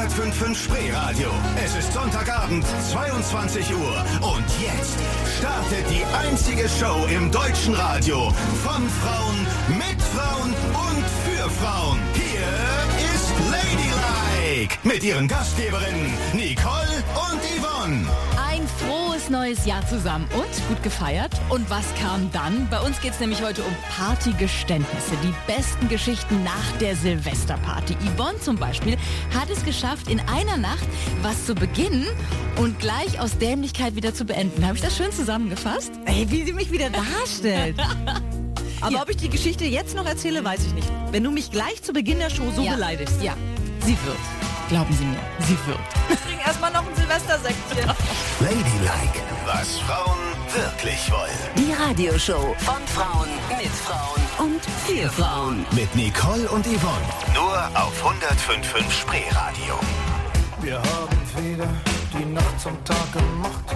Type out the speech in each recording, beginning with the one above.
105.5 Spreeradio. Es ist Sonntagabend, 22 Uhr. Und jetzt startet die einzige Show im deutschen Radio. Von Frauen, mit Frauen und für Frauen. Hier ist Ladylike. Mit ihren Gastgeberinnen Nicole und Yvonne. Neues Jahr zusammen und gut gefeiert. Und was kam dann? Bei uns geht es nämlich heute um Partygeständnisse. Die besten Geschichten nach der Silvesterparty. Yvonne zum Beispiel hat es geschafft, in einer Nacht was zu beginnen und gleich aus Dämlichkeit wieder zu beenden. Habe ich das schön zusammengefasst? Ey, wie sie mich wieder darstellt. Aber Ja. ob ich die Geschichte jetzt noch erzähle, weiß ich nicht. Wenn du mich gleich zu Beginn der Show so Ja. beleidigst. Ja, sie wird. Glauben Sie mir, sie wird. Bring erstmal noch ein Silvestersäckchen. Ladylike, was Frauen wirklich wollen. Die Radioshow von Frauen, mit Frauen und für Frauen. Mit Nicole und Yvonne. Nur auf 105.5 Spreeradio. Wir haben Fehler, die Nacht zum Tag gemacht.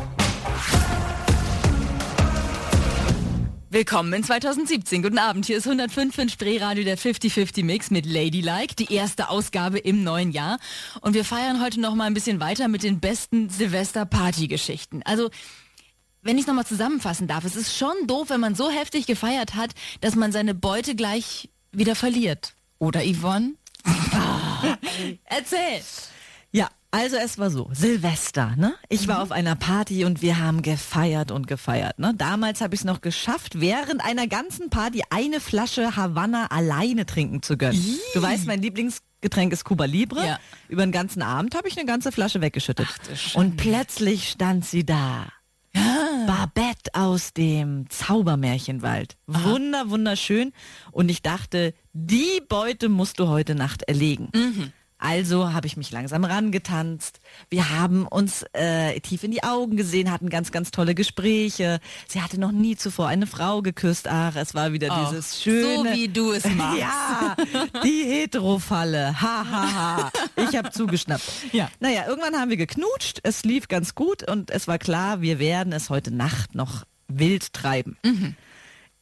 Willkommen in 2017. Guten Abend. Hier ist 105 in Spreeradio der 50-50 Mix mit Ladylike, die erste Ausgabe im neuen Jahr. Und wir feiern heute noch mal ein bisschen weiter mit den besten Silvester-Party-Geschichten. Also, wenn ich es nochmal zusammenfassen darf, es ist schon doof, wenn man so heftig gefeiert hat, dass man seine Beute gleich wieder verliert. Oder Yvonne? Erzähl. Also es war so, Silvester, ne? Ich war auf einer Party und wir haben gefeiert und gefeiert, ne? Damals habe ich es noch geschafft, während einer ganzen Party eine Flasche Havanna alleine trinken zu gönnen. Du weißt, mein Lieblingsgetränk ist Cuba Libre. Ja. Über den ganzen Abend habe ich eine ganze Flasche weggeschüttet. Ach, und plötzlich stand sie da. Babette aus dem Zaubermärchenwald. Wunder, wunderschön. Und ich dachte, die Beute musst du heute Nacht erlegen. Also habe ich mich langsam rangetanzt. Wir haben uns äh, tief in die Augen gesehen, hatten ganz, ganz tolle Gespräche. Sie hatte noch nie zuvor eine Frau geküsst. Ach, es war wieder Oh, dieses schöne. So wie du es machst. Ja, die Heterofalle. Ha, ha, ha. Ich habe zugeschnappt. Ja. Naja, irgendwann haben wir geknutscht. Es lief ganz gut und es war klar, wir werden es heute Nacht noch wild treiben. Mhm.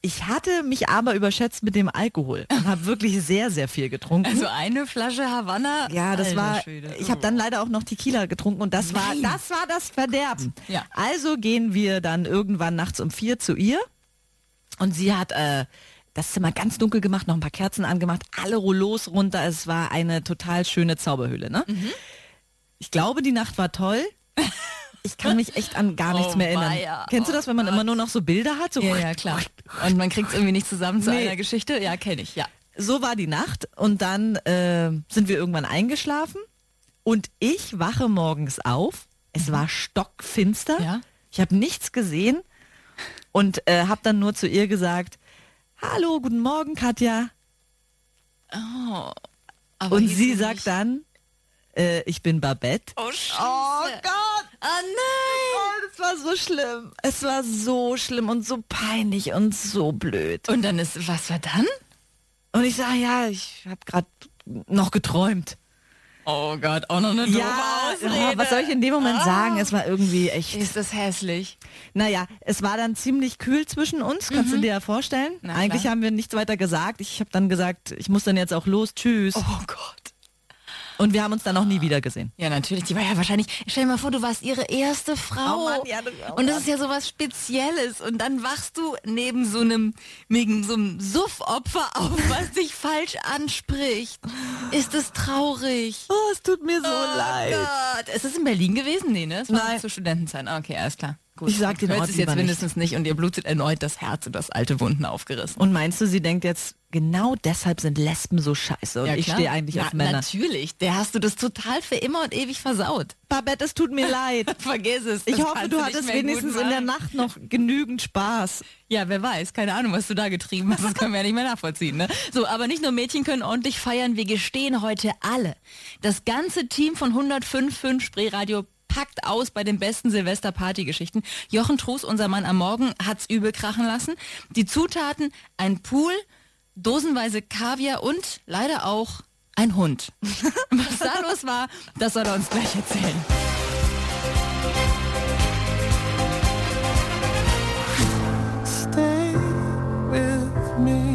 Ich hatte mich aber überschätzt mit dem Alkohol und habe wirklich sehr, sehr viel getrunken. Also eine Flasche Havanna. Ja, das Alter war. Schwede. Ich habe dann leider auch noch Tequila getrunken und das war, Nein. das war das Verderben. Ja. Also gehen wir dann irgendwann nachts um vier zu ihr und sie hat äh, das Zimmer ganz dunkel gemacht, noch ein paar Kerzen angemacht, alle Rollos runter. Es war eine total schöne Zauberhöhle. Ne? Mhm. Ich glaube, die Nacht war toll. Ich kann mich echt an gar nichts Oh, mehr erinnern. weia. Kennst du das, wenn man immer nur noch so Bilder hat? So Ja, ja, klar. Und man kriegt es irgendwie nicht zusammen zu Nee. einer Geschichte. Ja, kenne ich, ja. so war die Nacht und dann äh, sind wir irgendwann eingeschlafen und ich wache morgens auf. Es war stockfinster. Ja. Ich habe nichts gesehen und äh, habe dann nur zu ihr gesagt, hallo, guten Morgen, Katja. Aber und sie nicht- sagt dann, äh, ich bin Babette. Oh, Scheiße. Oh Gott! Oh nein! Oh, das war so schlimm. Es war so schlimm und so peinlich und so blöd. Und dann ist, was war dann? Und ich sage, ja, ich habe gerade noch geträumt. Oh Gott, auch noch eine doofe Ja, Ausrede. oh, was soll ich in dem Moment sagen? Es war irgendwie echt. Ist das hässlich? Naja, es war dann ziemlich kühl zwischen uns, kannst du dir ja vorstellen. Na Eigentlich klar. haben wir nichts weiter gesagt. Ich habe dann gesagt, ich muss dann jetzt auch los, tschüss. Oh Gott. Und wir haben uns dann auch nie wieder gesehen. Ja, natürlich. Die war ja wahrscheinlich, stell dir mal vor, du warst ihre erste Frau. Oh Mann, ja, das- oh und das ist ja sowas Spezielles. Und dann wachst du neben so einem, neben so einem Suffopfer auf, was dich falsch anspricht. Ist es traurig? Oh, es tut mir so Oh leid. Gott. Ist es in Berlin gewesen? Nee, ne? Es war Nein. zu Studentenzeiten. Okay, alles klar. Gut. Ich sag den Hört Ort es jetzt lieber nicht. mindestens nicht. und ihr blutet erneut das Herz und das alte Wunden aufgerissen. Und meinst du, sie denkt jetzt, genau deshalb sind Lesben so scheiße und Ja, ich stehe eigentlich Na, auf Männer. Natürlich. Der hast du das total für immer und ewig versaut. Babette, es tut mir leid. Vergiss es. Ich hoffe, du hattest wenigstens in der. Nacht noch genügend Spaß. Ja, wer weiß. Keine Ahnung, was du da getrieben hast. Das können wir ja nicht mehr nachvollziehen. Ne? So, aber nicht nur Mädchen können ordentlich feiern. Wir gestehen heute alle. Das ganze Team von 105.5 Spreeradio packt aus bei den besten Silvester-Party-Geschichten. Jochen Trus, unser Mann am Morgen, hat's übel krachen lassen. Die Zutaten, ein Pool, dosenweise Kaviar und leider auch ein Hund. Was da los war, das soll er uns gleich erzählen. Stay with me.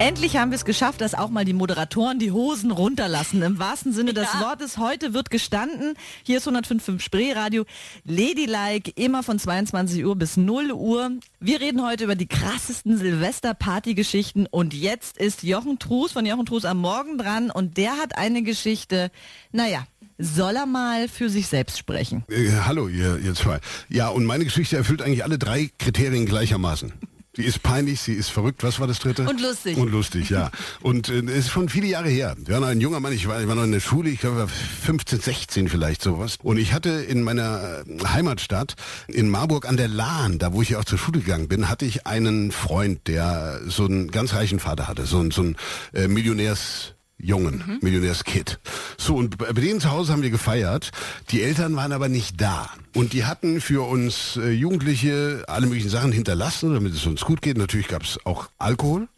Endlich haben wir es geschafft, dass auch mal die Moderatoren die Hosen runterlassen. Im wahrsten Sinne des Ja. Wortes. Heute wird gestanden. Hier ist 105.5 Spreeradio. Ladylike, immer von 22 Uhr bis 0 Uhr. Wir reden heute über die krassesten Silvester-Party-Geschichten. Und jetzt ist Jochen Trus von Jochen Trus am Morgen dran. Und der hat eine Geschichte, naja, soll er mal für sich selbst sprechen. Äh, hallo, ihr, ihr zwei. Ja, und meine Geschichte erfüllt eigentlich alle drei Kriterien gleichermaßen. Sie ist peinlich, sie ist verrückt. Was war das dritte? Und lustig. Und lustig, ja. Und äh, es ist schon viele Jahre her. Waren ein junger Mann, ich war, ich war noch in der Schule, ich glaube 15, 16 vielleicht sowas. Und ich hatte in meiner äh, Heimatstadt in Marburg an der Lahn, da wo ich ja auch zur Schule gegangen bin, hatte ich einen Freund, der so einen ganz reichen Vater hatte, so, ein- so ein äh, Millionärs Jungen, Millionärskid. So, und bei denen zu Hause haben wir gefeiert. Die Eltern waren aber nicht da. Und die hatten für uns äh, Jugendliche alle möglichen Sachen hinterlassen, damit es uns gut geht. Natürlich gab es auch Alkohol.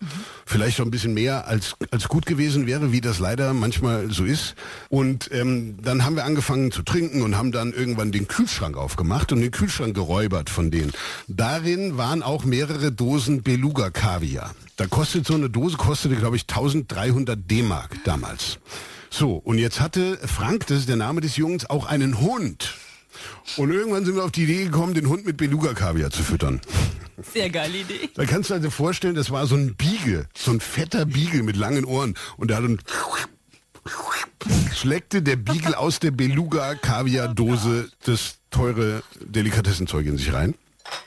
Vielleicht schon ein bisschen mehr, als, als gut gewesen wäre, wie das leider manchmal so ist. Und ähm, dann haben wir angefangen zu trinken und haben dann irgendwann den Kühlschrank aufgemacht und den Kühlschrank geräubert von denen. Darin waren auch mehrere Dosen Beluga-Kaviar. Da kostet so eine Dose, kostete glaube ich 1300 D-Mark damals. So, und jetzt hatte Frank, das ist der Name des Jungs, auch einen Hund. Und irgendwann sind wir auf die Idee gekommen, den Hund mit Beluga-Kaviar zu füttern. Sehr geile Idee. Da kannst du also vorstellen, das war so ein Beagle, so ein fetter Beagle mit langen Ohren. Und der hat dann schleckte der Beagle aus der Beluga-Kaviar-Dose das teure Delikatessenzeug in sich rein.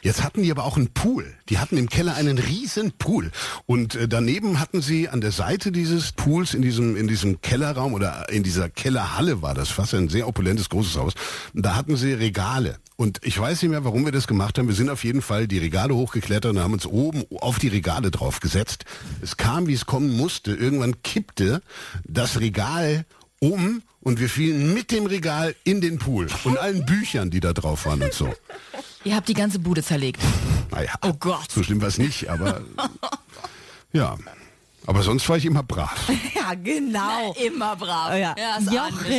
Jetzt hatten die aber auch einen Pool. Die hatten im Keller einen riesen Pool. Und äh, daneben hatten sie an der Seite dieses Pools, in diesem, in diesem Kellerraum oder in dieser Kellerhalle war das fast ein sehr opulentes großes Haus. Da hatten sie Regale. Und ich weiß nicht mehr, warum wir das gemacht haben. Wir sind auf jeden Fall die Regale hochgeklettert und haben uns oben auf die Regale drauf gesetzt. Es kam, wie es kommen musste. Irgendwann kippte das Regal um und wir fielen mit dem Regal in den Pool und allen Büchern, die da drauf waren und so. Ihr habt die ganze Bude zerlegt. Naja, Oh Gott. so schlimm war es nicht, aber ja. Aber sonst war ich immer brav. Ja, genau. Immer brav. Oh ja. wir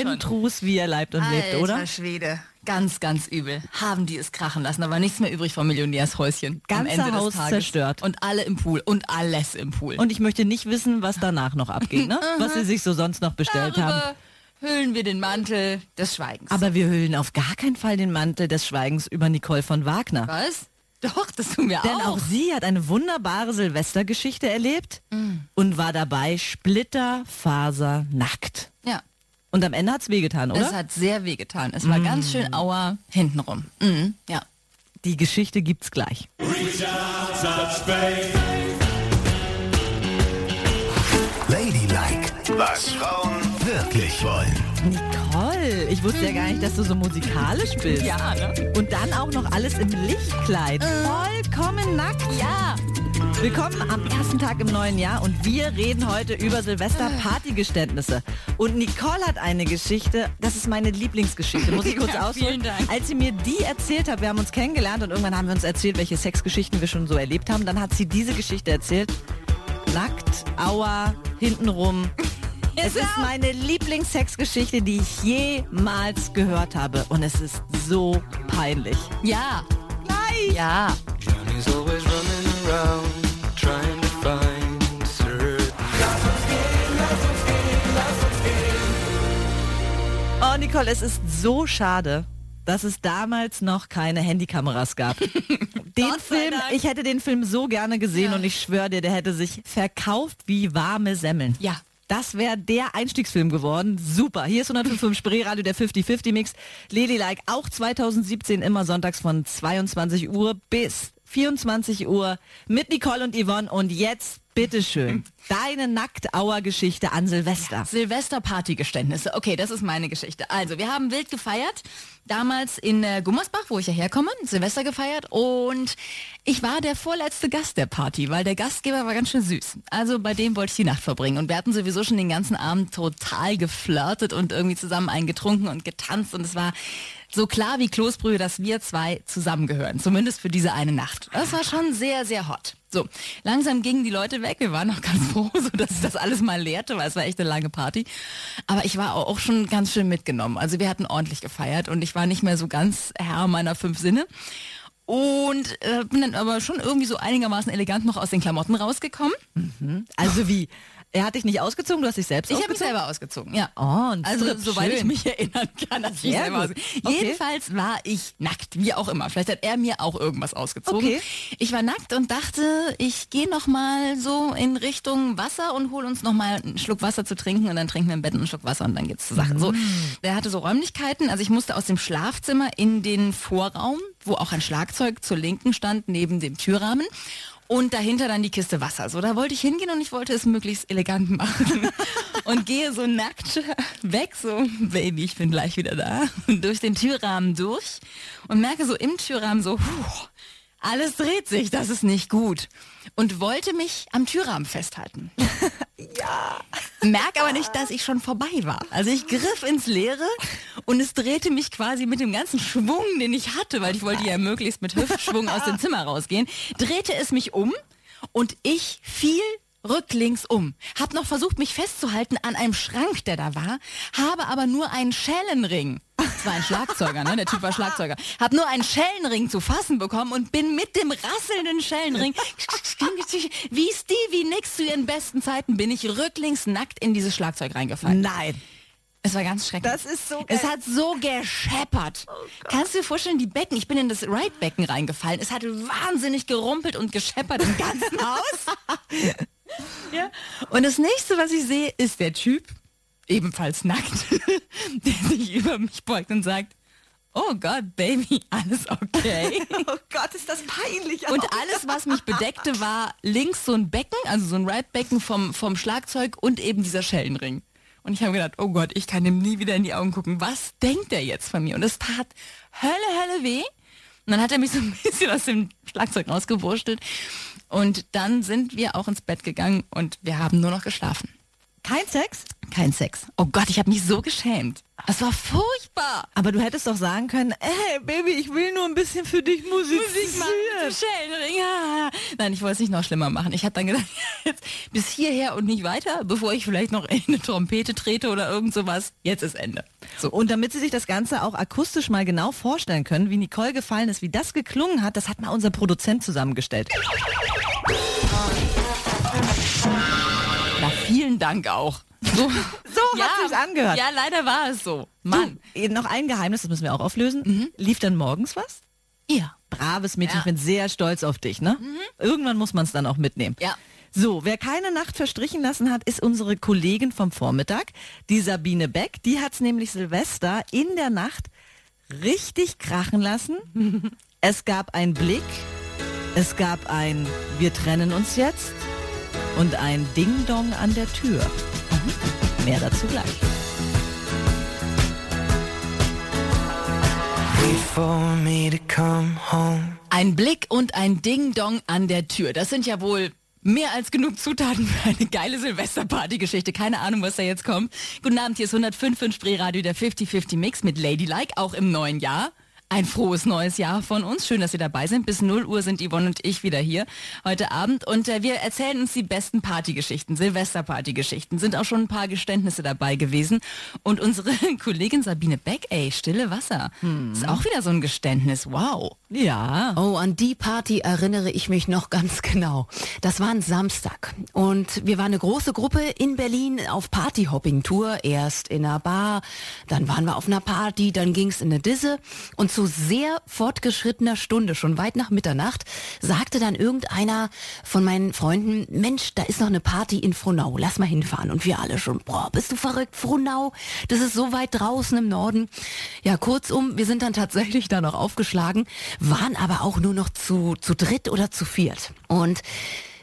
Jochen. Trus, wie er leibt und lebt, Alter oder? Schwede. Ganz, ganz übel. Haben die es krachen lassen, aber nichts mehr übrig vom Millionärshäuschen. am Ganze Ende des Haus Tages. zerstört. Und alle im Pool. Und alles im Pool. Und ich möchte nicht wissen, was danach noch abgeht, ne? was sie sich so sonst noch bestellt haben. Hüllen wir den Mantel des Schweigens. Aber wir hüllen auf gar keinen Fall den Mantel des Schweigens über Nicole von Wagner. Was? Doch, das tun wir Denn auch. auch sie hat eine wunderbare Silvestergeschichte erlebt und war dabei splitterfasernackt. Ja. Und am Ende hat's wehgetan, oder? Es hat sehr weh getan. Es war ganz schön Auer hintenrum. Mhm. Ja. Die Geschichte gibt's gleich. Ladylike, was Frauen wirklich wollen. Nicole, ich wusste ja gar nicht, dass du so musikalisch bist. Ja, ne? Und dann auch noch alles im Lichtkleid. Vollkommen nackt. Ja. Willkommen am ersten Tag im neuen Jahr und wir reden heute über Silvester-Partygeständnisse. Und Nicole hat eine Geschichte, das ist meine Lieblingsgeschichte, muss ich kurz Ja, ausholen. vielen Dank. Als sie mir die erzählt hat, wir haben uns kennengelernt und irgendwann haben wir uns erzählt, welche Sexgeschichten wir schon so erlebt haben, dann hat sie diese Geschichte erzählt. Nackt, Aua, hintenrum. Es ist meine Lieblingssexgeschichte, die ich jemals gehört habe. Und es ist so peinlich. Ja. Gleich! Ja. Oh, Nicole, es ist so schade, dass es damals noch keine Handykameras gab. Den Film, Dank. ich hätte den Film so gerne gesehen Ja. und ich schwöre dir, der hätte sich verkauft wie warme Semmeln. Ja. Das wäre der Einstiegsfilm geworden. Super. Hier ist 105 Spreeradio, der 50-50 Mix. Ladylike, auch 2017 immer sonntags von 22 Uhr bis 24 Uhr mit Nicole und Yvonne. Und jetzt, bitteschön, deine Nacktauer-Geschichte an Silvester. Silvester-Partygeständnisse. Okay, das ist meine Geschichte. Also, wir haben wild gefeiert. Damals in äh, Gummersbach, wo ich ja herkomme, Silvester gefeiert. Und ich war der vorletzte Gast der Party, weil der Gastgeber war ganz schön süß. Also bei dem wollte ich die Nacht verbringen. Und wir hatten sowieso schon den ganzen Abend total geflirtet und irgendwie zusammen eingetrunken und getanzt. Und es war so klar wie Kloßbrühe, dass wir zwei zusammengehören. Zumindest für diese eine Nacht. Das war schon sehr, sehr hot. So, langsam gingen die Leute weg. Wir waren auch ganz froh, so dass das alles mal leerte, weil es war echt eine lange Party. Aber ich war auch schon ganz schön mitgenommen. Also wir hatten ordentlich gefeiert und ich war nicht mehr so ganz Herr meiner fünf Sinne. Und äh, bin dann aber schon irgendwie so einigermaßen elegant noch aus den Klamotten rausgekommen. Also wie? Er hat dich nicht ausgezogen, du hast dich selbst Ich habe mich ausgezogen? selber ausgezogen, ja. Oh, ein Also Strip, soweit ich schön. mich erinnern kann, dass ich selber gut. ausge- Okay. Jedenfalls war ich nackt, wie auch immer. Vielleicht hat er mir auch irgendwas ausgezogen. Okay. Ich war nackt und dachte, ich gehe noch mal so in Richtung Wasser und hol uns noch mal einen Schluck Wasser zu trinken und dann trinken wir im Bett einen Schluck Wasser und dann geht's zur Sache. So, Mm. der hatte so Räumlichkeiten, also ich musste aus dem Schlafzimmer in den Vorraum, wo auch ein Schlagzeug zur Linken stand neben dem Türrahmen. Und dahinter dann die Kiste Wasser. So, da wollte ich hingehen und ich wollte es möglichst elegant machen. und gehe so nackt weg, so, Baby, ich bin gleich wieder da. Und durch den Türrahmen durch und merke so im Türrahmen so, puh, alles dreht sich, das ist nicht gut. Und wollte mich am Türrahmen festhalten. ja. Merk aber nicht, dass ich schon vorbei war. Also ich griff ins Leere und es drehte mich quasi mit dem ganzen Schwung, den ich hatte, weil ich wollte ja möglichst mit Hüftschwung aus dem Zimmer rausgehen, drehte es mich um und ich fiel rücklings um. Hab noch versucht, mich festzuhalten an einem Schrank, der da war, habe aber nur einen Schellenring. Das war ein Schlagzeuger, ne? Der Typ war Schlagzeuger. Hab nur einen Schellenring zu fassen bekommen und bin mit dem rasselnden Schellenring, wie Stevie Nicks zu ihren besten Zeiten, bin ich rücklings nackt in dieses Schlagzeug reingefallen. Nein. Es war ganz schrecklich. Das ist so Es geil. hat so gescheppert. Kannst du dir vorstellen, die Becken, ich bin in das Ride-Becken reingefallen. Es hat wahnsinnig gerumpelt und gescheppert im ganzen Haus. Ja. Und das nächste, was ich sehe, ist der Typ, ebenfalls nackt, der sich über mich beugt und sagt, oh Gott, Baby, alles okay. Oh Gott, ist das peinlich. Und alles, was mich bedeckte, war links so ein Becken, also so ein Ride-Becken vom, vom Schlagzeug und eben dieser Schellenring. Und ich habe gedacht, oh Gott, ich kann ihm nie wieder in die Augen gucken. Was denkt er jetzt von mir? Und es tat Hölle, Hölle weh. Und dann hat er mich so ein bisschen aus dem Schlagzeug rausgewurschtelt. Und dann sind wir auch ins Bett gegangen und wir haben nur noch geschlafen. Kein Sex? Kein Sex. Oh Gott, ich habe mich so geschämt. Das war furchtbar. Aber du hättest doch sagen können, ey Baby, ich will nur ein bisschen für dich musizieren. Musik machen. Nein, ich wollte es nicht noch schlimmer machen. Ich habe dann gedacht, jetzt bis hierher und nicht weiter, bevor ich vielleicht noch in eine Trompete trete oder irgend sowas. Jetzt ist Ende. So. Und damit Sie sich das Ganze auch akustisch mal genau vorstellen können, wie Nicole gefallen ist, wie das geklungen hat, das hat mal unser Produzent zusammengestellt. Na, vielen Dank auch. So, So hat sich's angehört. Ja, leider war es so. Mann. Du, noch ein Geheimnis, das müssen wir auch auflösen. Lief dann morgens was? Ja. Braves Mädchen, Ja. ich bin sehr stolz auf dich, ne? Irgendwann muss man es dann auch mitnehmen. Ja. So, wer keine Nacht verstrichen lassen hat, ist unsere Kollegin vom Vormittag, die Sabine Beck. Die hat's nämlich Silvester in der Nacht richtig krachen lassen. es gab einen Blick, es gab ein Wir trennen uns jetzt und ein Ding-Dong an der Tür. Mehr dazu gleich. Ein Blick und ein Ding-Dong an der Tür. Das sind ja wohl mehr als genug Zutaten für eine geile Silvesterparty-Geschichte. Keine Ahnung, was da jetzt kommt. Guten Abend, hier ist 105 Spreeradio, der 50-50 Mix mit Ladylike, auch im neuen Jahr. Ein frohes neues Jahr von uns. Schön, dass Sie dabei sind. Bis 0 Uhr sind Yvonne und ich wieder hier heute Abend. Und äh, wir erzählen uns die besten Partygeschichten, Silvesterpartygeschichten. Sind auch schon ein paar Geständnisse dabei gewesen. Und unsere Kollegin Sabine Beck, ey, stille Wasser. Ist auch wieder so ein Geständnis. Wow. Ja. Oh, an die Party erinnere ich mich noch ganz genau. Das war ein Samstag und wir waren eine große Gruppe in Berlin auf Partyhopping-Tour. Erst in einer Bar, dann waren wir auf einer Party, dann ging's in eine Disse und zu sehr fortgeschrittener Stunde, schon weit nach Mitternacht, sagte dann irgendeiner von meinen Freunden, Mensch, da ist noch eine Party in Frohnau, lass mal hinfahren. Und wir alle schon, boah, bist du verrückt, Frohnau? Das ist so weit draußen im Norden. Ja, kurzum, wir sind dann tatsächlich da noch aufgeschlagen, waren aber auch nur noch zu, zu dritt oder zu viert. Und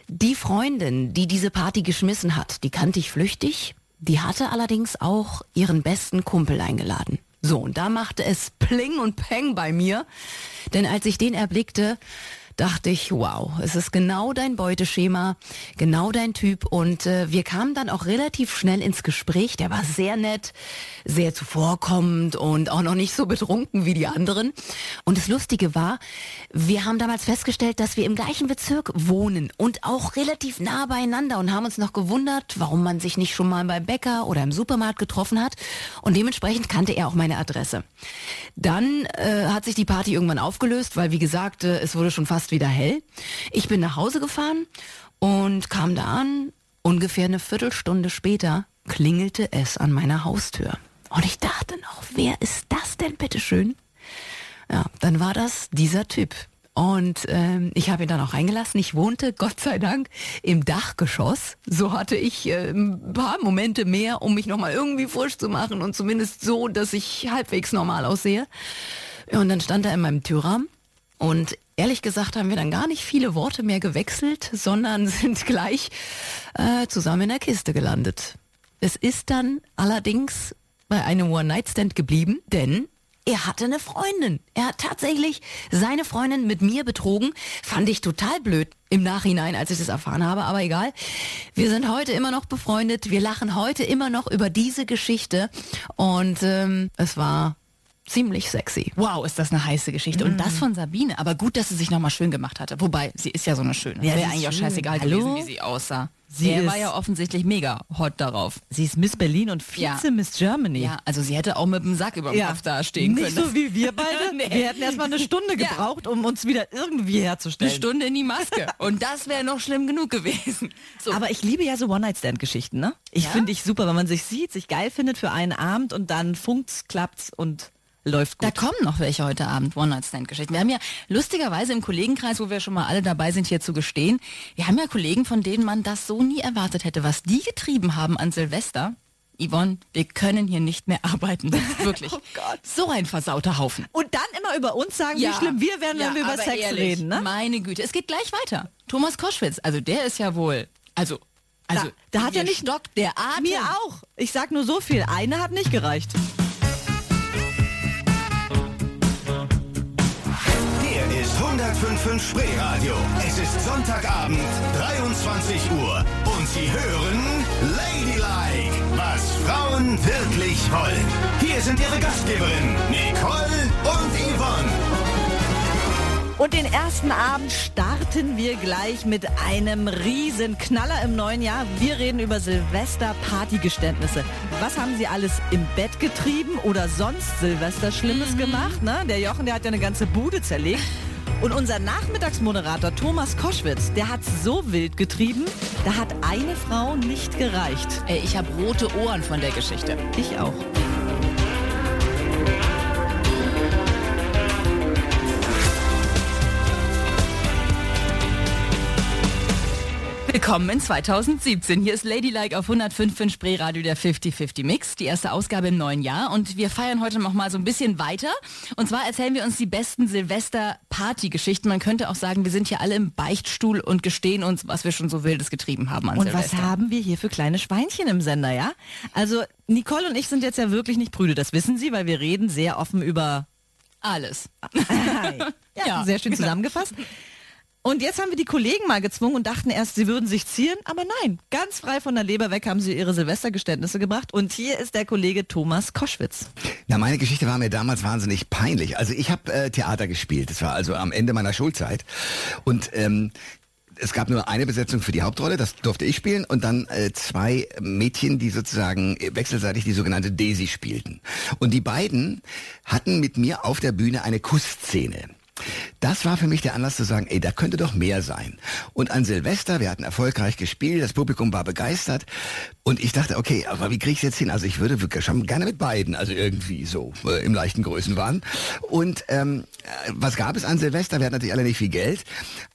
die Freundin, die diese Party geschmissen hat, die kannte ich flüchtig. Die hatte allerdings auch ihren besten Kumpel eingeladen. So, und da machte es Pling und Peng bei mir. Denn als ich den erblickte, dachte ich, wow, es ist genau dein Beuteschema, genau dein Typ. Und äh, wir kamen dann auch relativ schnell ins Gespräch. Der war sehr nett, sehr zuvorkommend und auch noch nicht so betrunken wie die anderen. Und das Lustige war, wir haben damals festgestellt, dass wir im gleichen Bezirk wohnen und auch relativ nah beieinander und haben uns noch gewundert, warum man sich nicht schon mal beim Bäcker oder im Supermarkt getroffen hat. Und dementsprechend kannte er auch meine Adresse. Dann äh, hat sich die Party irgendwann aufgelöst, weil wie gesagt, äh, es wurde schon fast wieder hell. Ich bin nach Hause gefahren und kam da an. Ungefähr eine Viertelstunde später klingelte es an meiner Haustür. Und ich dachte noch, wer ist das denn bitteschön? Ja, dann war das dieser Typ. Und ähm, ich habe ihn dann auch reingelassen. Ich wohnte, Gott sei Dank, im Dachgeschoss. So hatte ich äh, ein paar Momente mehr, um mich nochmal irgendwie frisch zu machen und zumindest so, dass ich halbwegs normal aussehe. Und dann stand er in meinem Türrahmen und ehrlich gesagt haben wir dann gar nicht viele Worte mehr gewechselt, sondern sind gleich äh, zusammen in der Kiste gelandet. Es ist dann allerdings bei einem One-Night-Stand geblieben, denn er hatte eine Freundin. Er hat tatsächlich seine Freundin mit mir betrogen. Fand ich total blöd im Nachhinein, als ich das erfahren habe, aber egal. Wir sind heute immer noch befreundet. Wir lachen heute immer noch über diese Geschichte. Und ähm, es war ziemlich sexy. Wow, ist das eine heiße Geschichte. Und das von Sabine. Aber gut, dass sie sich nochmal schön gemacht hatte. Wobei, sie ist ja so eine schöne. Ja, Wäre eigentlich auch schön. scheißegal Hallo? gewesen, wie sie aussah. Sie er war ja offensichtlich mega hot darauf. Sie ist Miss Berlin und Vize Ja. Miss Germany. Ja, also sie hätte auch mit dem Sack über dem Kopf da stehen Nicht können. so wie wir beide. Nee. Wir hätten erstmal eine Stunde Ja. gebraucht, um uns wieder irgendwie eine herzustellen. Stunde in die Maske. Und das wäre noch schlimm genug gewesen. So. Aber ich liebe ja so One-Night-Stand-Geschichten, ne? Ich Ja? finde ich super, wenn man sich sieht, sich geil findet für einen Abend und dann funkt's, klappt's und läuft gut. Da kommen noch welche heute Abend, One-Night-Stand-Geschichten. Wir haben ja lustigerweise im Kollegenkreis, wo wir schon mal alle dabei sind, hier zu gestehen, wir haben ja Kollegen, von denen man das so nie erwartet hätte, was die getrieben haben an Silvester. Yvonne, wir können hier nicht mehr arbeiten. Wirklich. Oh Gott. So ein versauter Haufen. Und dann immer über uns sagen, wie schlimm wir werden, wenn wir über Sex ehrlich, reden, ne? Meine Güte, es geht gleich weiter. Thomas Koschwitz, also der ist ja wohl, also, also Da- da hat er nicht- stockt der Atem. Mir auch. Ich sag nur so viel. Eine hat nicht gereicht. Hier ist 105.5 Spreeradio. Es ist Sonntagabend, 23 Uhr. Und Sie hören Ladylike, was Frauen wirklich wollen. Hier sind Ihre Gastgeberinnen, Nicole und Yvonne. Und den ersten Abend starten wir gleich mit einem riesen Knaller im neuen Jahr. Wir reden über Silvester-Partygeständnisse. Was haben Sie alles im Bett getrieben oder sonst Silvester Schlimmes gemacht? Ne? Der Jochen, der hat ja eine ganze Bude zerlegt. Und unser Nachmittagsmoderator Thomas Koschwitz, der hat so wild getrieben, da hat eine Frau nicht gereicht. Ey, ich habe rote Ohren von der Geschichte. Ich auch. Willkommen in 2017. Hier ist Ladylike auf 105 Spreeradio der 50-50 Mix, die erste Ausgabe im neuen Jahr. Und wir feiern heute noch mal so ein bisschen weiter. Und zwar erzählen wir uns die besten Silvester-Party-Geschichten. Man könnte auch sagen, wir sind hier alle im Beichtstuhl und gestehen uns, was wir schon so Wildes getrieben haben an Und Silvester. was haben wir hier für kleine Schweinchen im Sender, ja? Also Nicole und ich sind jetzt ja wirklich nicht Brüder, das wissen Sie, weil wir reden sehr offen über... Alles. ja, Ja, sehr schön zusammengefasst. Und jetzt haben wir die Kollegen mal gezwungen und dachten erst, sie würden sich zieren, aber nein, ganz frei von der Leber weg haben sie ihre Silvestergeständnisse gebracht. Und hier ist der Kollege Thomas Koschwitz. Na, meine Geschichte war mir damals wahnsinnig peinlich. Also ich habe äh, Theater gespielt. Das war also am Ende meiner Schulzeit. Und ähm, es gab nur eine Besetzung für die Hauptrolle, das durfte ich spielen, und dann äh, zwei Mädchen, die sozusagen äh, wechselseitig die sogenannte Daisy spielten. Und die beiden hatten mit mir auf der Bühne eine Kussszene. Das war für mich der Anlass zu sagen, ey, da könnte doch mehr sein. Und an Silvester, wir hatten erfolgreich gespielt, das Publikum war begeistert und ich dachte, okay, aber wie kriege ich jetzt hin? Also ich würde wirklich schon gerne mit beiden, also irgendwie so äh, im leichten Größenwahn. Und ähm, äh, was gab es an Silvester? Wir hatten natürlich alle nicht viel Geld.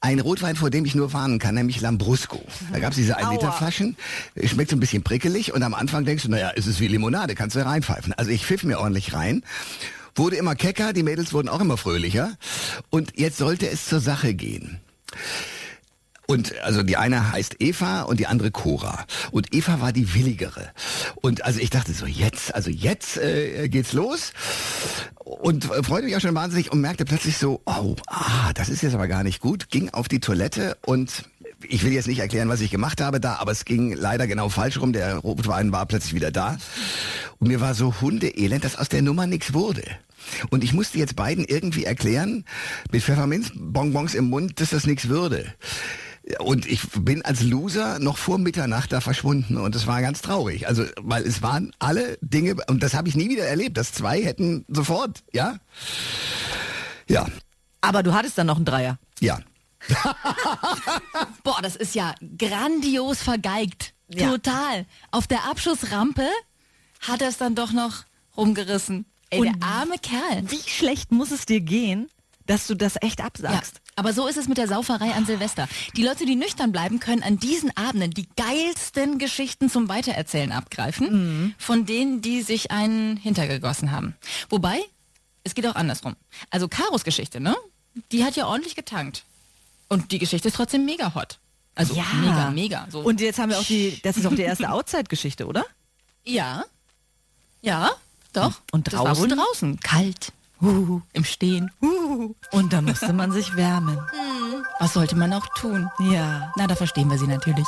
Ein Rotwein, vor dem ich nur warnen kann, nämlich Lambrusco. Da gab es diese 1 Liter Flaschen, schmeckt so ein bisschen prickelig und am Anfang denkst du, naja, es ist wie Limonade, kannst du reinpfeifen. Also ich pfiff mir ordentlich rein wurde immer kecker, die Mädels wurden auch immer fröhlicher. Und jetzt sollte es zur Sache gehen. Und also die eine heißt Eva und die andere Cora. Und Eva war die willigere. Und also ich dachte so, jetzt, also jetzt äh, geht's los. Und äh, freute mich auch schon wahnsinnig und merkte plötzlich so, oh, ah, das ist jetzt aber gar nicht gut. Ging auf die Toilette und ich will jetzt nicht erklären, was ich gemacht habe da, aber es ging leider genau falsch rum. Der Rotwein war plötzlich wieder da. Und mir war so hundeelend, dass aus der Nummer nichts wurde. Und ich musste jetzt beiden irgendwie erklären, mit Pfefferminzbonbons im Mund, dass das nichts würde. Und ich bin als Loser noch vor Mitternacht da verschwunden und es war ganz traurig. Also, weil es waren alle Dinge, und das habe ich nie wieder erlebt, dass zwei hätten sofort, ja? Ja, Aber du hattest dann noch einen Dreier. ja. Boah, das ist ja grandios vergeigt. Ja. Total. Auf der Abschussrampe hat er es dann doch noch rumgerissen. Ey, Und der arme Kerl. Wie schlecht muss es dir gehen, dass du das echt Ja, absagst? aber so ist es mit der Sauferei an Silvester. Die Leute, die nüchtern bleiben, können an diesen Abenden die geilsten Geschichten zum Weitererzählen abgreifen, von denen, die sich einen hintergegossen haben. Wobei, es geht auch andersrum. Also Karos Geschichte, ne? Die hat ja ordentlich getankt. Und die Geschichte ist trotzdem mega hot. Also Ja. mega, mega. So. Und jetzt haben wir auch die, das ist auch die erste Outside-Geschichte, oder? Ja. Ja, doch. Und Das war wohl draußen? draußen. Kalt. Huhu, Im Stehen. Huhu. Und da musste man sich wärmen. Was sollte man auch tun? Ja. Na, da verstehen wir sie natürlich.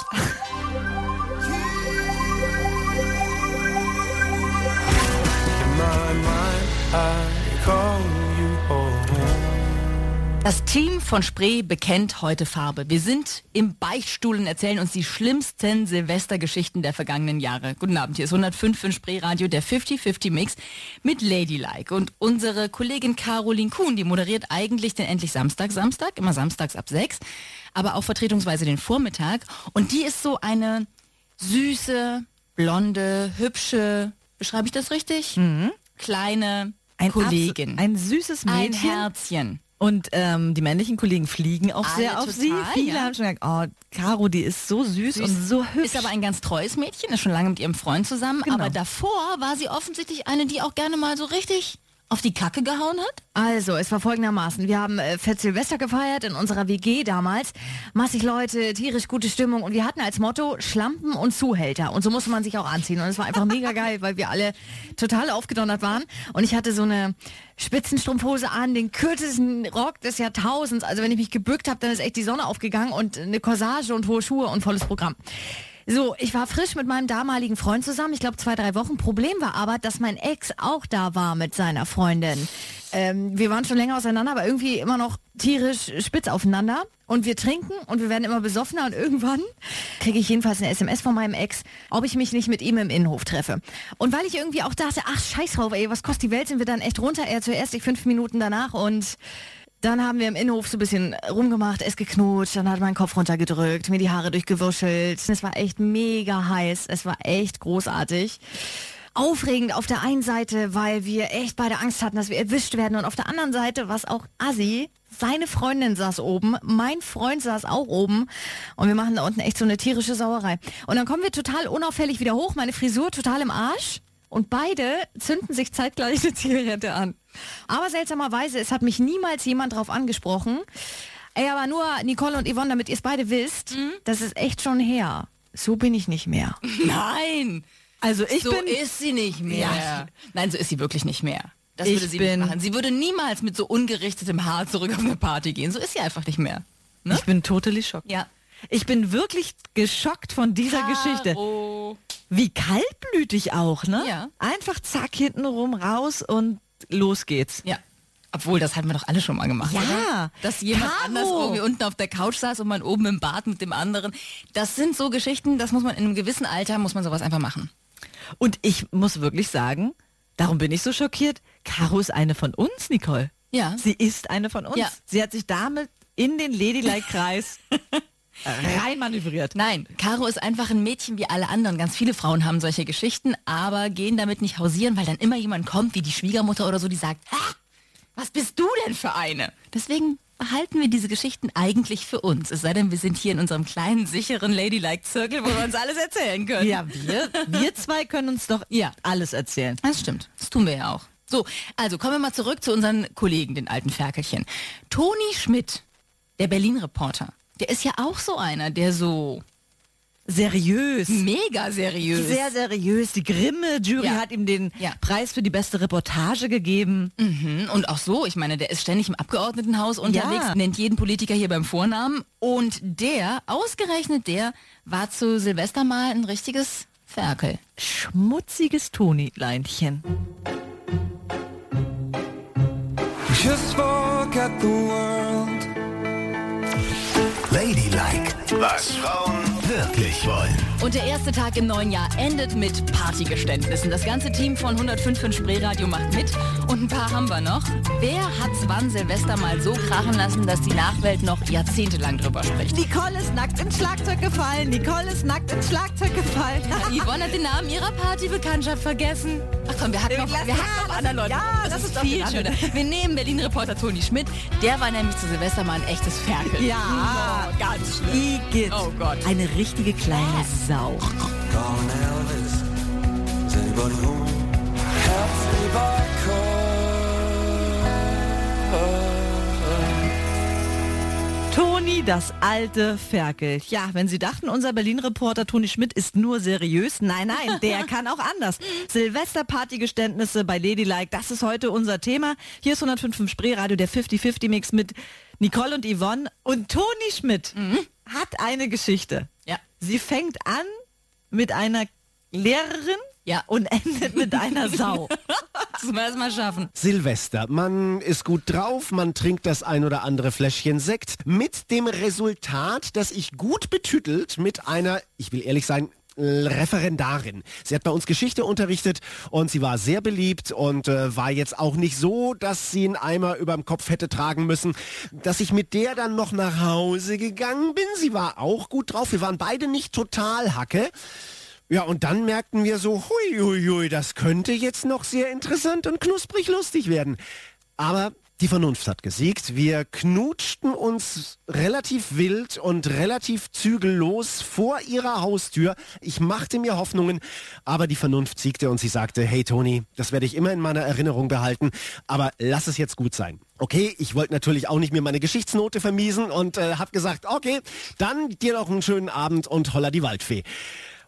In my mind, I Das Team von Spree bekennt heute Farbe. Wir sind im Beichtstuhl und erzählen uns die schlimmsten Silvestergeschichten der vergangenen Jahre. Guten Abend, hier ist 105 für Spree Radio, der 50-50 Mix mit Ladylike. Und unsere Kollegin Caroline Kuhn, die moderiert eigentlich den Endlich Samstag, Samstag, immer samstags ab 6, aber auch vertretungsweise den Vormittag. Und die ist so eine süße, blonde, hübsche, beschreibe ich das richtig? Kleine Ein Kollegin. abs- Ein süßes Ein Mädchen. Herzchen. Und ähm, die männlichen Kollegen fliegen auch Alle sehr auf total, sie. Viele ja. haben schon gesagt, oh, Caro, die ist so süß, Süß. und so hübsch. Ist aber ein ganz treues Mädchen, ist schon lange mit ihrem Freund zusammen. Genau. Aber davor war sie offensichtlich eine, die auch gerne mal so richtig auf die Kacke gehauen hat. Also, es war folgendermaßen. Wir haben äh, Fett Silvester gefeiert in unserer WG damals. Massig Leute, tierisch gute Stimmung und wir hatten als Motto Schlampen und Zuhälter. Und so musste man sich auch anziehen. Und es war einfach mega geil, weil wir alle total aufgedonnert waren. Und ich hatte so eine Spitzenstrumpfhose an, den kürzesten Rock des Jahrtausends. Also wenn ich mich gebückt habe, dann ist echt die Sonne aufgegangen und eine Corsage und hohe Schuhe und volles Programm. So, ich war frisch mit meinem damaligen Freund zusammen, ich glaube zwei, drei Wochen. Problem war aber, dass mein Ex auch da war mit seiner Freundin. Ähm, wir waren schon länger auseinander, aber irgendwie immer noch tierisch spitz aufeinander. Und wir trinken und wir werden immer besoffener und irgendwann kriege ich jedenfalls eine SMS von meinem Ex, ob ich mich nicht mit ihm im Innenhof treffe. Und weil ich irgendwie auch dachte, ach scheiß drauf, ey, was kostet die Welt, sind wir dann echt runter. Er zuerst, ich fünf Minuten danach und dann haben wir im Innenhof so ein bisschen rumgemacht, es geknutscht, dann hat mein Kopf runtergedrückt, mir die Haare durchgewuschelt. Es war echt mega heiß, es war echt großartig. Aufregend auf der einen Seite, weil wir echt beide Angst hatten, dass wir erwischt werden und auf der anderen Seite, was auch assi, seine Freundin saß oben, mein Freund saß auch oben und wir machen da unten echt so eine tierische Sauerei. Und dann kommen wir total unauffällig wieder hoch, meine Frisur total im Arsch und beide zünden sich zeitgleich eine Zigarette an. Aber seltsamerweise, es hat mich niemals jemand drauf angesprochen. Ey, aber nur Nicole und Yvonne, damit ihr es beide wisst, das ist echt schon her. So bin ich nicht mehr. Nein, also ich so bin ist sie nicht mehr. Ja. Nein, so ist sie wirklich nicht mehr. Das Ich würde sie bin- nicht machen. Sie würde niemals mit so ungerichtetem Haar zurück auf eine Party gehen. So ist sie einfach nicht mehr. Ne? Ich bin totally schockt. Ja. Ich bin wirklich geschockt von dieser Geschichte. Wie kaltblütig auch, ne? Ja. Einfach zack hintenrum raus und los geht's. Ja. Obwohl, das hatten wir doch alle schon mal gemacht. Ja. Oder? Dass jemand Caro. anders irgendwie unten auf der Couch saß und man oben im Bad mit dem anderen. Das sind so Geschichten, das muss man in einem gewissen Alter, muss man sowas einfach machen. Und ich muss wirklich sagen, darum bin ich so schockiert. Caro ist eine von uns, Nicole. Ja. Sie ist eine von uns. Ja. Sie hat sich damit in den Ladylike-Kreis rein manövriert. Nein, Caro ist einfach ein Mädchen wie alle anderen. Ganz viele Frauen haben solche Geschichten, aber gehen damit nicht hausieren, weil dann immer jemand kommt, wie die Schwiegermutter oder so, die sagt, "Ha, was bist du denn für eine? Deswegen behalten wir diese Geschichten eigentlich für uns. Es sei denn, wir sind hier in unserem kleinen, sicheren Ladylike-Zirkel, wo wir uns alles erzählen können. Ja, wir, wir zwei können uns doch Ja. alles erzählen. Das stimmt. Das tun wir ja auch. So, also kommen wir mal zurück zu unseren Kollegen, den alten Ferkelchen. Toni Schmidt, der Berlin-Reporter, Der ist ja auch so einer, der so Seriös. mega seriös. Sehr seriös. Die Grimme-Jury Ja. hat ihm den Ja. Preis für die beste Reportage gegeben. Mhm, Und auch so, ich meine, der ist ständig im Abgeordnetenhaus unterwegs, Ja. nennt jeden Politiker hier beim Vornamen. Und der, ausgerechnet der, war zu Silvester mal ein richtiges Ferkel. Schmutziges Toni-Leinchen. Just forget the world. Ladylike, was Frauen wirklich wollen. Und der erste Tag im neuen Jahr endet mit Partygeständnissen. Das ganze Team von 105 Spreeradio macht mit und ein paar haben wir noch. Wer hat's wann Silvester mal so krachen lassen, dass die Nachwelt noch jahrzehntelang drüber spricht? Nicole ist nackt ins Schlagzeug gefallen. Nicole ist nackt ins Schlagzeug gefallen. Yvonne hat den Namen ihrer Partybekanntschaft vergessen. Komm, wir hatten noch, wir Ja, noch das andere ist- Leute. ja, das ist doch viel schöner. Wir nehmen Berlin-Reporter Toni Schmidt. Der war nämlich zu Silvester mal ein echtes Ferkel. Ja. Oh, ganz schlimm. Igitt. Oh Gott. Eine richtige kleine Sau. Elvis. By Toni, das alte Ferkel. Ja, wenn Sie dachten, unser Berlin-Reporter Toni Schmidt ist nur seriös, nein, nein, der kann auch anders. Silvester-Partygeständnisse bei Ladylike, das ist heute unser Thema. Hier ist 105 Spreeradio, der 50-50-Mix mit Nicole und Yvonne. Und Toni Schmidt hat eine Geschichte. Ja. Sie fängt an mit einer Lehrerin Ja. und endet mit einer Sau. Müssen wir erst mal schaffen. Silvester. Man ist gut drauf, man trinkt das ein oder andere Fläschchen Sekt mit dem Resultat, dass ich gut betütelt mit einer, ich will ehrlich sein, Referendarin. Sie hat bei uns Geschichte unterrichtet und sie war sehr beliebt und äh, war jetzt auch nicht so, dass sie einen Eimer überm Kopf hätte tragen müssen. Dass ich mit der dann noch nach Hause gegangen bin, sie war auch gut drauf. Wir waren beide nicht total Hacke. Ja, und dann merkten wir so, hui, hui, hui, das könnte jetzt noch sehr interessant und knusprig lustig werden. Aber die Vernunft hat gesiegt. Wir knutschten uns relativ wild und relativ zügellos vor ihrer Haustür. Ich machte mir Hoffnungen, aber die Vernunft siegte und sie sagte, hey Toni, das werde ich immer in meiner Erinnerung behalten, aber lass es jetzt gut sein. Okay, ich wollte natürlich auch nicht mir meine Geschichtsnote vermiesen und äh, habe gesagt, okay, dann dir noch einen schönen Abend und holla die Waldfee.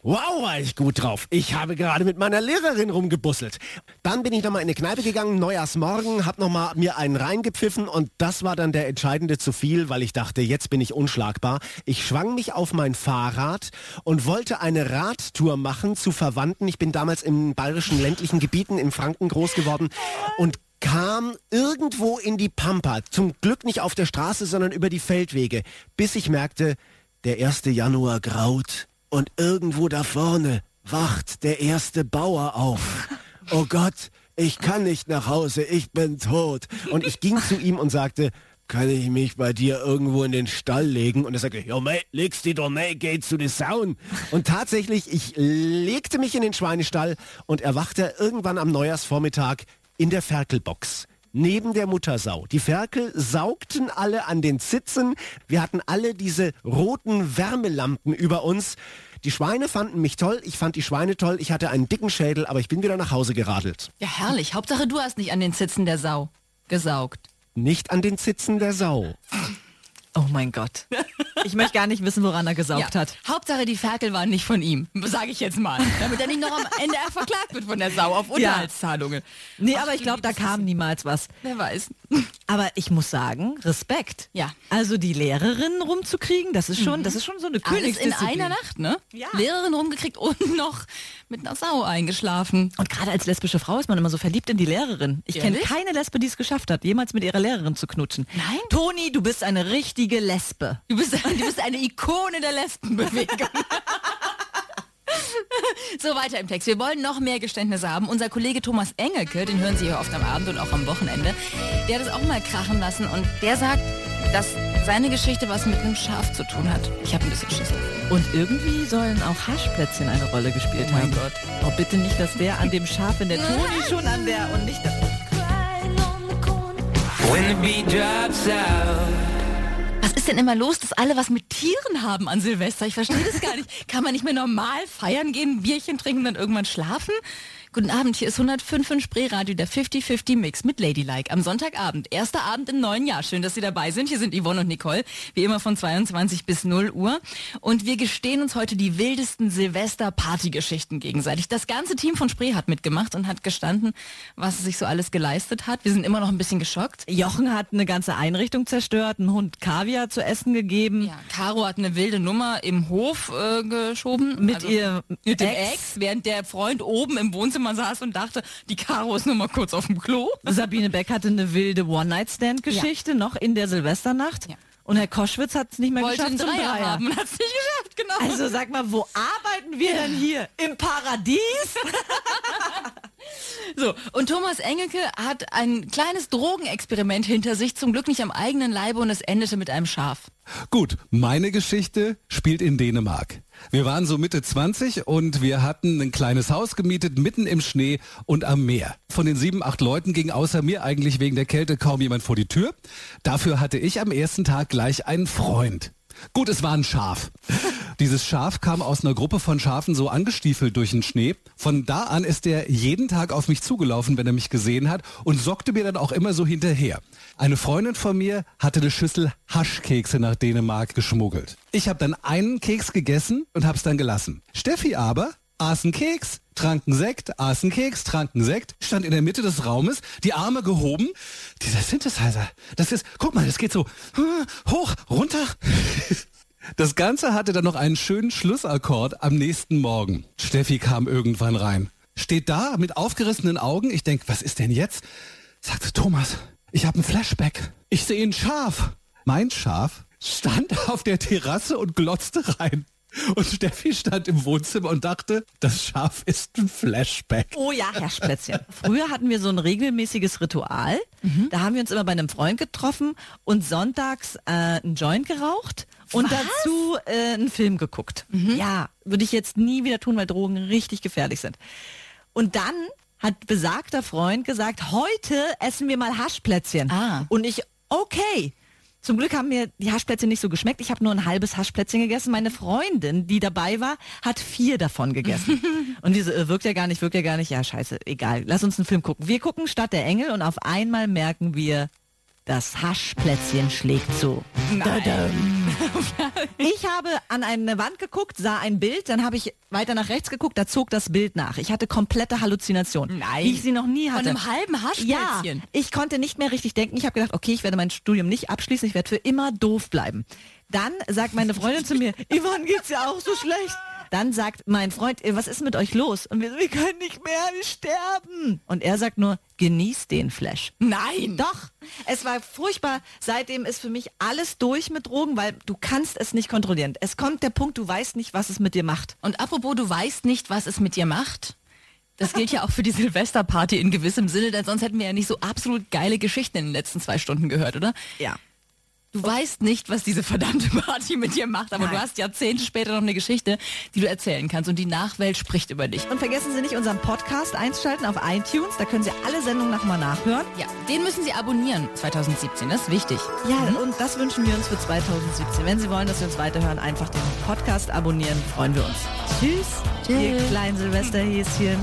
Wow, war ich gut drauf. Ich habe gerade mit meiner Lehrerin rumgebusselt. Dann bin ich nochmal in eine Kneipe gegangen, Neujahrsmorgen, hab nochmal mir einen reingepfiffen und das war dann der entscheidende zu viel, weil ich dachte, jetzt bin ich unschlagbar. Ich schwang mich auf mein Fahrrad und wollte eine Radtour machen zu Verwandten. Ich bin damals in bayerischen ländlichen Gebieten in Franken groß geworden und kam irgendwo in die Pampa. Zum Glück nicht auf der Straße, sondern über die Feldwege, bis ich merkte, der 1. Januar graut und irgendwo da vorne wacht der erste Bauer auf. Oh Gott, ich kann nicht nach Hause, ich bin tot. Und ich ging zu ihm und sagte, kann ich mich bei dir irgendwo in den Stall legen? Und er sagte, ja mei, legst die doch nicht, geh zu den Sauen. Und tatsächlich, ich legte mich in den Schweinestall und erwachte irgendwann am Neujahrsvormittag in der Ferkelbox. Neben der Muttersau. Die Ferkel saugten alle an den Zitzen. Wir hatten alle diese roten Wärmelampen über uns. Die Schweine fanden mich toll, ich fand die Schweine toll, ich hatte einen dicken Schädel, aber ich bin wieder nach Hause geradelt. Ja, herrlich. Hauptsache, du hast nicht an den Zitzen der Sau gesaugt. Nicht an den Zitzen der Sau. Oh mein Gott. Ich möchte gar nicht wissen, woran er gesaugt Ja. hat. Hauptsache, die Ferkel waren nicht von ihm, sage ich jetzt mal. Damit er nicht noch am Ende verklagt wird von der Sau auf Unterhaltszahlungen. Nee, Ach, aber ich glaube, da kam niemals was. Wer weiß. Aber ich muss sagen, Respekt. Ja. Also die Lehrerin rumzukriegen, das ist schon, das ist schon so eine Alles in Königsdisziplin. einer Nacht, ne? Ja. Lehrerin rumgekriegt und noch mit einer Sau eingeschlafen. Und gerade als lesbische Frau ist man immer so verliebt in die Lehrerin. Ich kenne keine Lesbe, die es geschafft hat, jemals mit ihrer Lehrerin zu knutschen. Nein? Toni, du bist eine richtige Lesbe. Du bist, du bist eine Ikone der Lesbenbewegung. so weiter im Text. Wir wollen noch mehr Geständnisse haben. Unser Kollege Thomas Engelke, den hören Sie ja oft am Abend und auch am Wochenende, der hat es auch mal krachen lassen und der sagt, dass seine Geschichte was mit einem Schaf zu tun hat. Ich habe ein bisschen Schiss. Und irgendwie sollen auch Haschplätzchen eine Rolle gespielt Oh mein haben. Gott. Oh, bitte nicht, dass der an dem Schaf, wenn der Toni schon an der und nicht das. When the beat drops out. Was ist denn immer los, dass alle was mit Tieren haben an Silvester? Ich verstehe das gar nicht. Kann man nicht mehr normal feiern gehen, Bierchen trinken und dann irgendwann schlafen? Guten Abend, hier ist 105 in Spreeradio, der 50-50 Mix mit Ladylike. Am Sonntagabend, erster Abend im neuen Jahr. Schön, dass Sie dabei sind. Hier sind Yvonne und Nicole, wie immer von 22 bis 0 Uhr. Und wir gestehen uns heute die wildesten Silvester-Party-Geschichten gegenseitig. Das ganze Team von Spree hat mitgemacht und hat gestanden, was es sich so alles geleistet hat. Wir sind immer noch ein bisschen geschockt. Jochen hat eine ganze Einrichtung zerstört, einen Hund Kaviar zu essen gegeben. Ja, Caro hat eine wilde Nummer im Hof äh, geschoben. Mit ihr mit dem Ex. Ex, während der Freund oben im Wohnzimmer saß und dachte, die Caro ist nur mal kurz auf dem Klo. Sabine Beck hatte eine wilde One-Night-Stand-Geschichte noch in der Silvesternacht. Ja. Und Herr Koschwitz hat es nicht mehr Wollte geschafft einen zum Dreier Dreier. haben und hat es nicht geschafft, genau. Also sag mal, wo arbeiten wir denn hier? Im Paradies? So, und Thomas Engelke hat ein kleines Drogenexperiment hinter sich, zum Glück nicht am eigenen Leibe und es endete mit einem Schaf. Gut, meine Geschichte spielt in Dänemark. Wir waren so Mitte 20 und wir hatten ein kleines Haus gemietet, mitten im Schnee und am Meer. Von den sieben, acht Leuten ging außer mir eigentlich wegen der Kälte kaum jemand vor die Tür. Dafür hatte ich am ersten Tag gleich einen Freund. Gut, es war ein Schaf. Dieses Schaf kam aus einer Gruppe von Schafen so angestiefelt durch den Schnee. Von da an ist er jeden Tag auf mich zugelaufen, wenn er mich gesehen hat und sockte mir dann auch immer so hinterher. Eine Freundin von mir hatte eine Schüssel Haschkekse nach Dänemark geschmuggelt. Ich habe dann einen Keks gegessen und hab's dann gelassen. Steffi aber aß einen Keks, trank einen Sekt, aß einen Keks, trank einen Sekt, stand in der Mitte des Raumes, die Arme gehoben. Dieser Synthesizer, das ist, guck mal, das geht so hm, hoch, runter. Das Ganze hatte dann noch einen schönen Schlussakkord am nächsten Morgen. Steffi kam irgendwann rein. Steht da mit aufgerissenen Augen. Ich denk, was ist denn jetzt? Sagte Thomas, ich habe ein Flashback. Ich sehe ein Schaf. Mein Schaf stand auf der Terrasse und glotzte rein. Und Steffi stand im Wohnzimmer und dachte, das Schaf ist ein Flashback. Oh ja, Herrschplätzchen. Früher hatten wir so ein regelmäßiges Ritual. Da haben wir uns immer bei einem Freund getroffen und sonntags äh, einen Joint geraucht und dazu äh, einen Film geguckt. Ja, würde ich jetzt nie wieder tun, weil Drogen richtig gefährlich sind. Und dann hat besagter Freund gesagt, heute essen wir mal Haschplätzchen. Ah. Und ich, okay. Zum Glück haben mir die Haschplätzchen nicht so geschmeckt. Ich habe nur ein halbes Haschplätzchen gegessen. Meine Freundin, die dabei war, hat vier davon gegessen. und diese äh, wirkt ja gar nicht, wirkt ja gar nicht. Ja, scheiße, egal. Lass uns einen Film gucken. Wir gucken Stadt der Engel und auf einmal merken wir, das Haschplätzchen schlägt zu. Ich habe an eine Wand geguckt, sah ein Bild, dann habe ich weiter nach rechts geguckt, da zog das Bild nach. Ich hatte komplette Halluzination. Nein. Wie ich sie noch nie Von hatte. einem halben Ja, Haschplätzchen. ich konnte nicht mehr richtig denken. Ich habe gedacht, okay, ich werde mein Studium nicht abschließen, ich werde für immer doof bleiben. Dann sagt meine Freundin zu mir, Yvonne geht's ja auch so schlecht. Dann sagt mein Freund, "Ey, was ist mit euch los? Und wir, wir können nicht mehr, wir sterben. Und er sagt nur, genieß den Flash. Nein. Doch, es war furchtbar. Seitdem ist für mich alles durch mit Drogen, weil du kannst es nicht kontrollieren. Es kommt der Punkt, du weißt nicht, was es mit dir macht. Und apropos, du weißt nicht, was es mit dir macht. Das gilt ja auch für die Silvesterparty in gewissem Sinne, denn sonst hätten wir ja nicht so absolut geile Geschichten in den letzten zwei Stunden gehört, oder? Ja. Du weißt nicht, was diese verdammte Party mit dir macht, aber Nein. du hast Jahrzehnte später noch eine Geschichte, die du erzählen kannst und die Nachwelt spricht über dich. Und vergessen Sie nicht, unseren Podcast einzuschalten auf iTunes. Da können Sie alle Sendungen nochmal nachhören. Ja, den müssen Sie abonnieren 2017, das ist wichtig. Ja, und das wünschen wir uns für 2017. Wenn Sie wollen, dass wir uns weiterhören, einfach den Podcast abonnieren. Freuen wir uns. Tschüss. Ihr kleinen Silvesterhäschen.